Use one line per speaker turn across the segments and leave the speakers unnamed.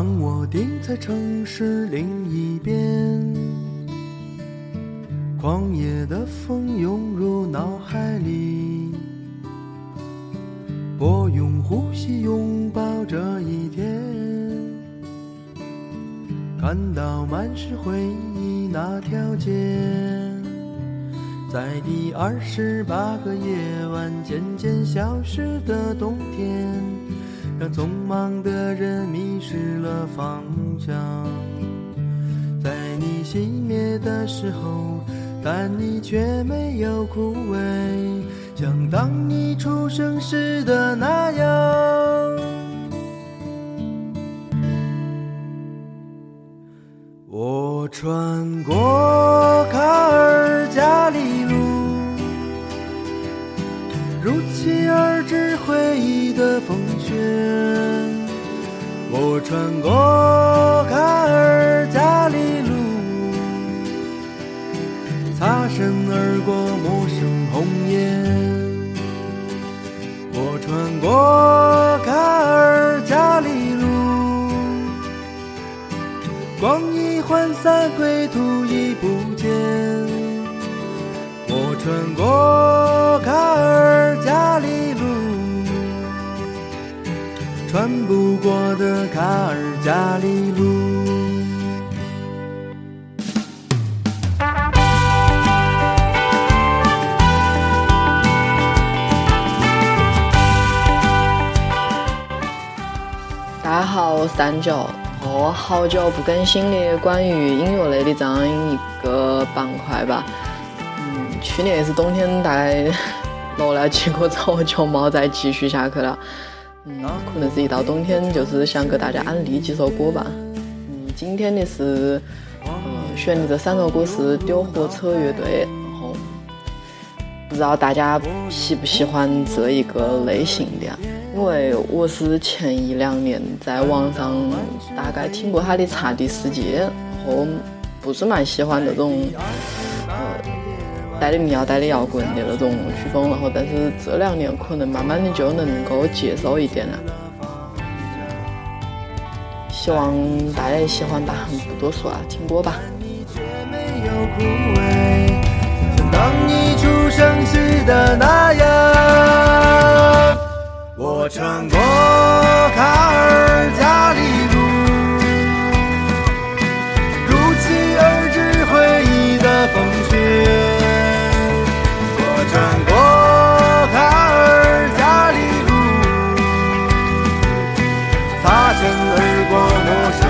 当我定在城市另一边，狂野的风涌入脑海里，我用呼吸拥抱这一天，看到满是回忆那条街，在第二十八个夜晚渐渐消失的冬天。让匆忙的人迷失了方向，在你熄灭的时候，但你却没有枯萎，像当你出生时的那样。我穿过卡尔我穿过卡尔加里路，擦身而过陌生红颜。我穿过卡尔加里路，光阴涣散，归途已不见。我穿过卡尔加里路。穿不过的卡尔加里路。
大家好，我是三九，我好久不更新的关于音乐类的这样一个板块吧。嗯，去年是冬天，大概 落了几个之后就没再继续下去了。可能是一到冬天，就是想给大家安利几首歌吧。嗯，今天的是，嗯，选的这三首歌是丢火车乐队。然后，不知道大家喜不喜欢这一个类型的？因为我是前一两年在网上大概听过他的《茶的世界》，然后不是蛮喜欢那种，呃。带的民谣、带的摇滚的那种曲风，然后但是这两年可能慢慢的就能够接受一点了。希望大家也喜欢吧，不多说了，听歌吧。当你出生时的那样，我穿过卡尔加里擦肩而过陌生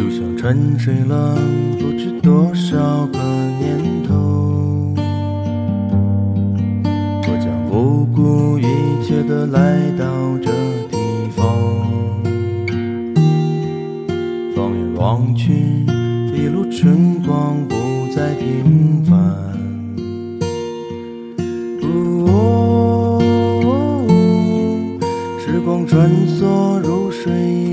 就像沉睡了不知多少个年头。我将不顾一切的来到这地方，放眼望去，一路春光不再平凡。哦，时光穿梭如水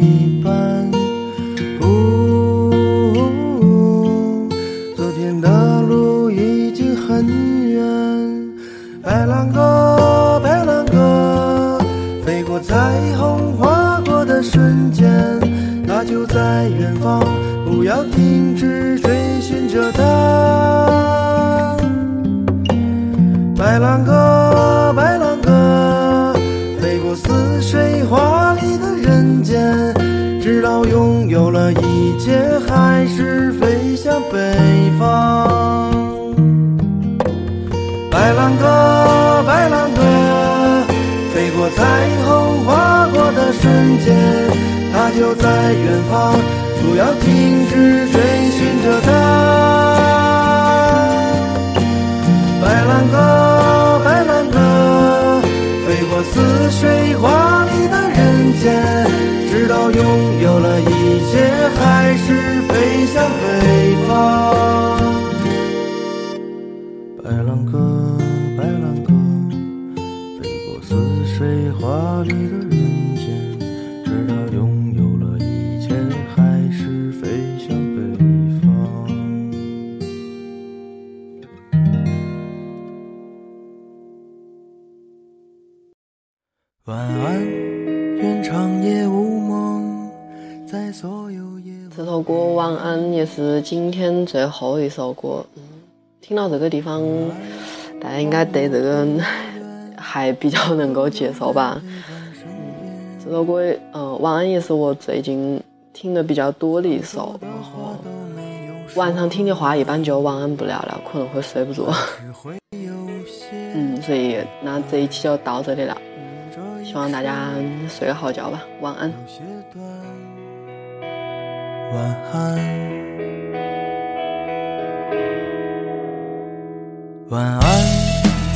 白兰鸽，白兰鸽，飞过似水华丽的人间，直到拥有了一切，还是飞向北方。白兰鸽，白兰鸽，飞过彩虹，划过的瞬间，它就在远方，不要停止追寻着它。水华丽的人间，直到拥有了一切，还是飞向北方。晚安，愿长夜无梦，在所有夜。
这首歌《晚安》也是今天最后一首歌。嗯，听到这个地方，大家应该对这个还比较能够接受吧。嗯，这首歌，嗯，《晚安》也是我最近听的比较多的一首。然后晚上听的话，一般就晚安不了了，可能会睡不着。嗯，所以那这一期就到这里了。希望大家睡个好觉吧，晚安。
晚安，晚安，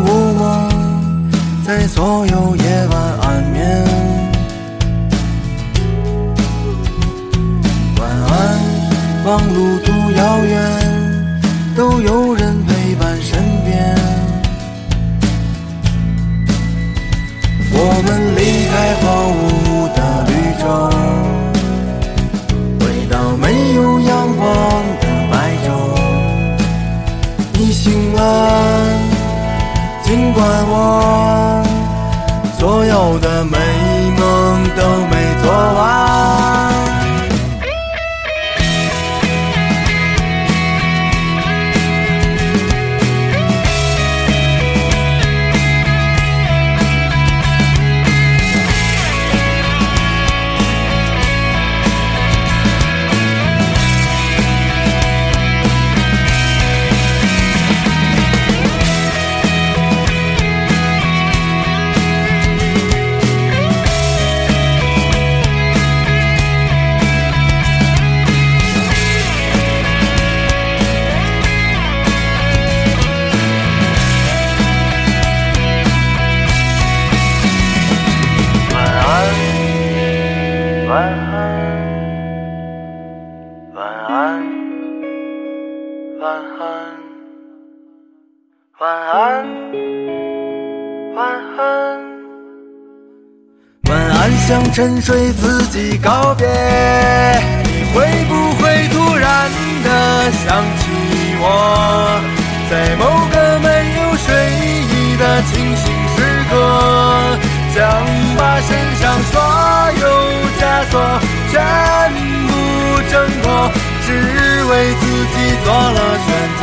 无梦，在所有夜晚安眠。晚安，望路途遥远，都有人陪伴身边。我们离开荒芜所有的美梦都没晚安，向沉睡自己告别。你会不会突然的想起我，在某个没有睡意的清醒时刻，想把身上所有枷锁全部挣脱，只为自己做了选择。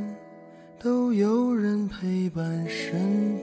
都有人陪伴身